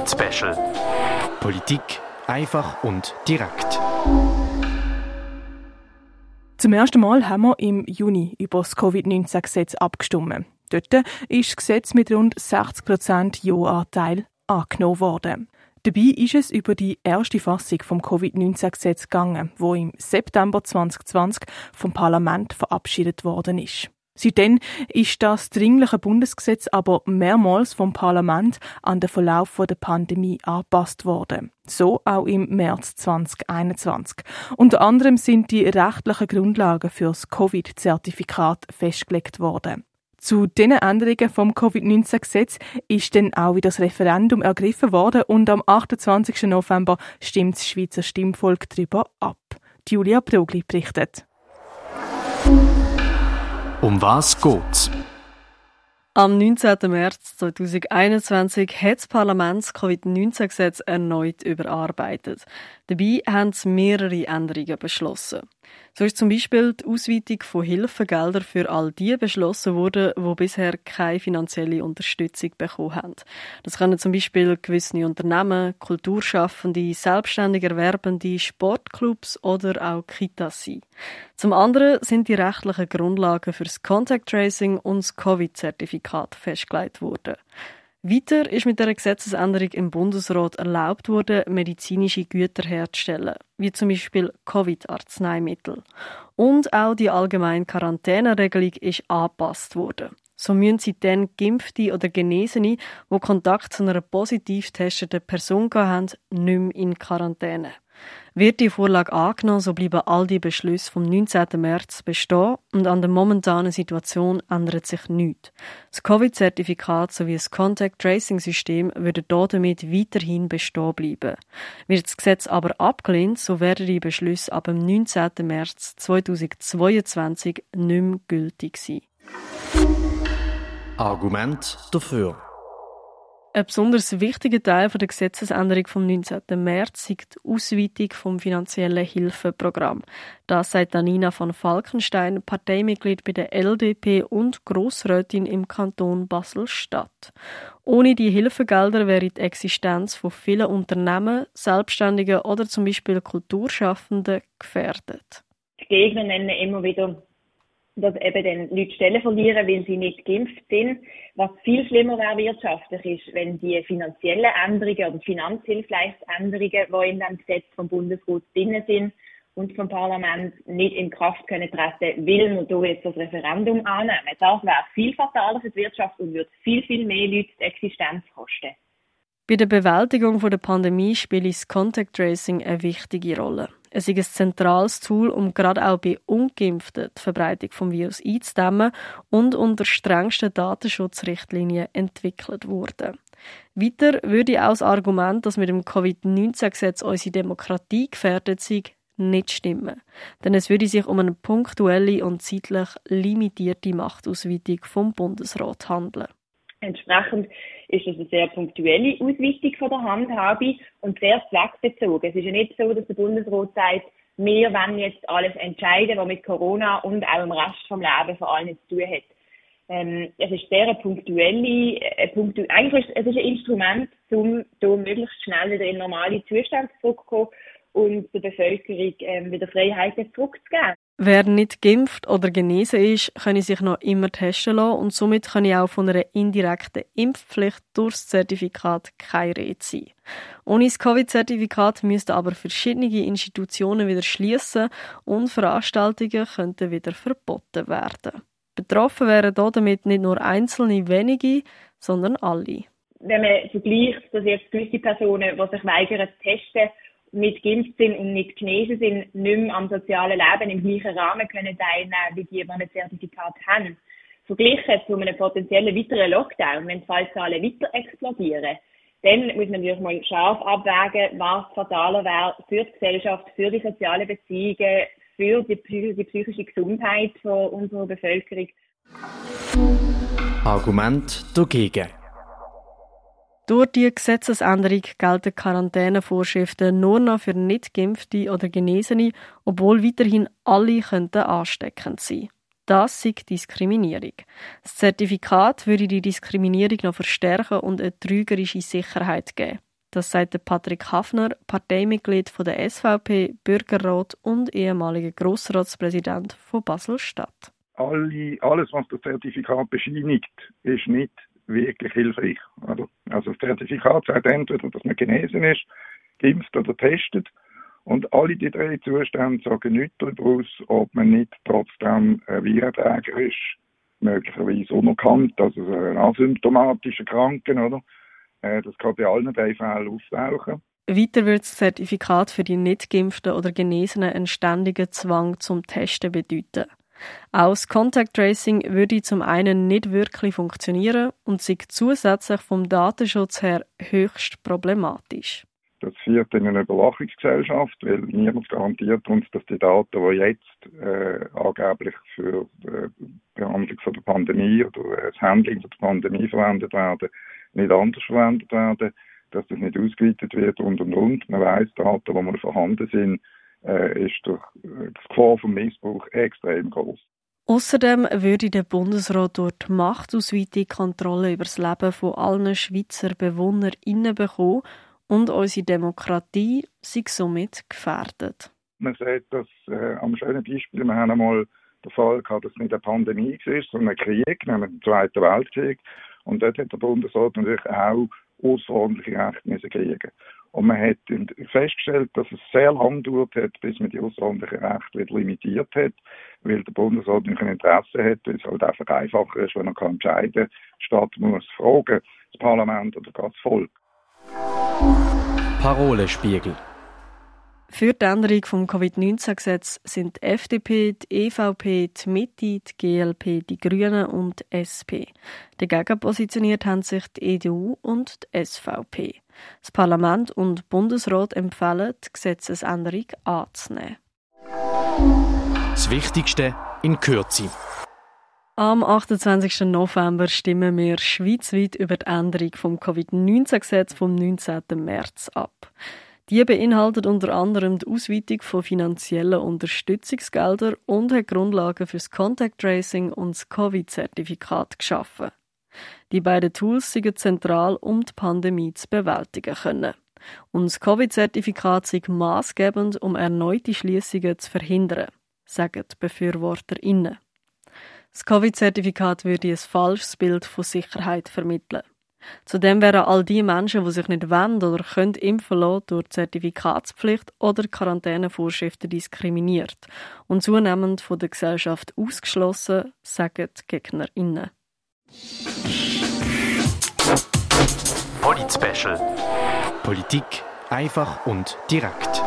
Covid-Special. Politik einfach und direkt. Zum ersten Mal haben wir im Juni über das Covid-19-Gesetz abgestimmt. Dort ist das Gesetz mit rund 60 Prozent Ja-Anteil angenommen worden. Dabei ist es über die erste Fassung vom Covid-19-Gesetz gegangen, wo im September 2020 vom Parlament verabschiedet worden ist. Seitdem ist das dringliche Bundesgesetz aber mehrmals vom Parlament an den Verlauf der Pandemie angepasst worden. So auch im März 2021. Unter anderem sind die rechtlichen Grundlagen für das Covid-Zertifikat festgelegt worden. Zu diesen Änderungen vom Covid-19-Gesetz ist dann auch wieder das Referendum ergriffen worden und am 28. November stimmt das Schweizer Stimmvolk darüber ab. Julia Brogli berichtet. Um was geht's? Am 19. März 2021 hat das Parlament das Covid-19-Gesetz erneut überarbeitet. Dabei haben mehrere Änderungen beschlossen. So ist zum Beispiel die Ausweitung von Hilfegeldern für all die beschlossen worden, die bisher keine finanzielle Unterstützung bekommen haben. Das können zum Beispiel gewisse Unternehmen, Kulturschaffende, selbstständig Erwerbende, Sportclubs oder auch Kitas sein. Zum anderen sind die rechtlichen Grundlagen für das Contact Tracing und das Covid-Zertifikat festgelegt worden. Weiter ist mit der Gesetzesänderung im Bundesrat erlaubt worden, medizinische Güter herzustellen, wie zum Beispiel Covid-Arzneimittel. Und auch die allgemeine Quarantäneregelung ist angepasst worden. So müssen sie dann Geimpfte oder Genesene, die Kontakt zu einer positiv testeten Person haben, nicht mehr in Quarantäne. Wird die Vorlage angenommen, so bleiben all die Beschlüsse vom 19. März bestehen und an der momentanen Situation ändert sich nichts. Das Covid-Zertifikat sowie das Contact Tracing System würden damit weiterhin bestehen bleiben. Wird das Gesetz aber abgelehnt, so werden die Beschlüsse ab dem 19. März 2022 nicht mehr gültig sein. Argument dafür. Ein besonders wichtiger Teil der Gesetzesänderung vom 19. März ist die Ausweitung vom finanziellen Hilfeprogramm. Das sagt Anina von Falkenstein, Parteimitglied bei der LDP und Grossrätin im Kanton Basel-Stadt. Ohne die Hilfegelder wäre die Existenz von vielen Unternehmen, Selbstständigen oder zum Beispiel Kulturschaffenden gefährdet. Die Gegner nennen immer wieder dass eben dann Leute Stellen verlieren, weil sie nicht geimpft sind. Was viel schlimmer wäre wirtschaftlich ist, wenn die finanziellen Änderungen oder Finanzhilfsleistungsänderungen, die in dem Gesetz vom Bundesrat drin sind und vom Parlament nicht in Kraft können treten, will man hier jetzt das Referendum annehmen. Das wäre viel fataler für die Wirtschaft und würde viel, viel mehr Leute die Existenz kosten. Bei der Bewältigung der Pandemie spielt das Contact Tracing eine wichtige Rolle. Es ist ein zentrales Tool, um gerade auch bei Ungeimpften die Verbreitung des Virus einzudämmen und unter strengsten Datenschutzrichtlinien entwickelt wurde. Weiter würde auch das Argument, dass mit dem Covid-19-Gesetz unsere Demokratie gefährdet sei, nicht stimmen. Denn es würde sich um eine punktuelle und zeitlich limitierte Machtausweitung vom Bundesrat handeln. Entsprechend ist es eine sehr punktuelle Ausweitung von der Handhabe und sehr zweckbezogen. Es ist ja nicht so, dass der Bundesrat sagt, wir wollen jetzt alles entscheiden, was mit Corona und auch im Rest vom Leben vor allem zu tun hat. Ähm, es ist sehr eine punktuelle, äh, punktu eigentlich ist es ist ein Instrument, um hier möglichst schnell wieder in normale Zustände zurückzukommen und der Bevölkerung ähm, wieder Freiheiten zurückzugeben. Wer nicht geimpft oder genesen ist, kann sich noch immer testen lassen und somit kann auch von einer indirekten Impfpflicht durchs Zertifikat keine Rede sein. Ohne das Covid-Zertifikat müssten aber verschiedene Institutionen wieder schließen und Veranstaltungen könnten wieder verboten werden. Betroffen wären damit nicht nur einzelne wenige, sondern alle. Wenn man vergleicht, dass jetzt gewisse Personen, die sich weigern zu testen, geimpft sind und nicht genesen sind, nicht mehr am sozialen Leben im gleichen Rahmen können teilnehmen, wie die, die ein Zertifikat haben. Verglichen zu einem potenziellen weiteren Lockdown, wenn die Fallzahlen weiter explodieren, dann muss man natürlich mal scharf abwägen, was fataler wäre für die Gesellschaft, für die sozialen Beziehungen, für die, die psychische Gesundheit von unserer Bevölkerung. Argument dagegen. Durch die Gesetzesänderung gelten Quarantänevorschriften nur noch für nicht geimpfte oder Genesene, obwohl weiterhin alle könnten ansteckend sein. Das ist Diskriminierung. Das Zertifikat würde die Diskriminierung noch verstärken und eine trügerische Sicherheit geben. Das sagt Patrick Hafner, Parteimitglied von der SVP, Bürgerrat und ehemaliger Grossratspräsident von Basel-Stadt. Alle, alles, was das Zertifikat bescheinigt, ist nicht wirklich hilfreich. Also das Zertifikat sagt entweder, dass man genesen ist, geimpft oder testet. Und alle die drei Zustände sagen nichts darüber aus, ob man nicht trotzdem ein Virenträger ist, möglicherweise unerkannt, also ein asymptomatischer Kranken, oder? Äh, das kann bei allen drei Fällen auftauchen. Weiter wird das Zertifikat für die nicht geimpften oder Genesenen einen ständigen Zwang zum Testen bedeuten. Das Contact Tracing würde zum einen nicht wirklich funktionieren und sich zusätzlich vom Datenschutz her höchst problematisch. Das führt in eine Überwachungsgesellschaft, weil niemand garantiert uns, dass die Daten, die jetzt äh, angeblich für die äh, Behandlung von der Pandemie oder äh, das Handling von der Pandemie verwendet werden, nicht anders verwendet werden, dass das nicht ausgeweitet wird und und und. Man weiß, Daten, die mal vorhanden sind, äh, ist durch äh, die Gefahr vom Missbrauch extrem groß. Außerdem würde der Bundesrat durch die Machtausweitung Kontrolle über das Leben von allen Schweizer BewohnerInnen bekommen und unsere Demokratie sei somit gefährdet. Man sieht das äh, am schönen Beispiel, wir haben einmal den Fall gehabt, dass es nicht eine Pandemie war, sondern ein Krieg, nämlich den Zweiten Weltkrieg. Und dort hat der Bundesrat natürlich auch außerordentliche Rechte kriegen Und man hat festgestellt, dass es sehr lang gedauert hat, bis man die außerordentlichen Rechte wieder limitiert hat, weil der Bundesrat nicht ein Interesse hat, weil es halt einfach einfacher ist, wenn er kann entscheiden kann. Die Stadt muss fragen, das Parlament oder das Volk. Parolespiegel für die Änderung des Covid-19-Gesetzes sind die FDP, die EVP, die Mitte, die GLP, die Grünen und die SP. Dagegen positioniert haben sich die EDU und die SVP. Das Parlament und Bundesrat empfehlen, die Gesetzesänderung anzunehmen. Das Wichtigste in Kürze. Am 28. November stimmen wir schweizweit über die Änderung vom Covid-19-Gesetz vom 19. März ab. Die beinhaltet unter anderem die Ausweitung von finanziellen Unterstützungsgeldern und hat Grundlagen für das Contact Tracing und das Covid-Zertifikat geschaffen. Die beiden Tools sind zentral, um die Pandemie zu bewältigen können. Und das Covid-Zertifikat ist maßgebend, um erneute Schließungen zu verhindern, sagen die BefürworterInnen. Das Covid-Zertifikat würde ein falsches Bild von Sicherheit vermitteln. Zudem wären all die Menschen, die sich nicht wollen oder können impfen lassen, durch Zertifikatspflicht oder Quarantänevorschriften diskriminiert und zunehmend von der Gesellschaft ausgeschlossen, sagen die GegnerInnen. Polit Special. Politik einfach und direkt.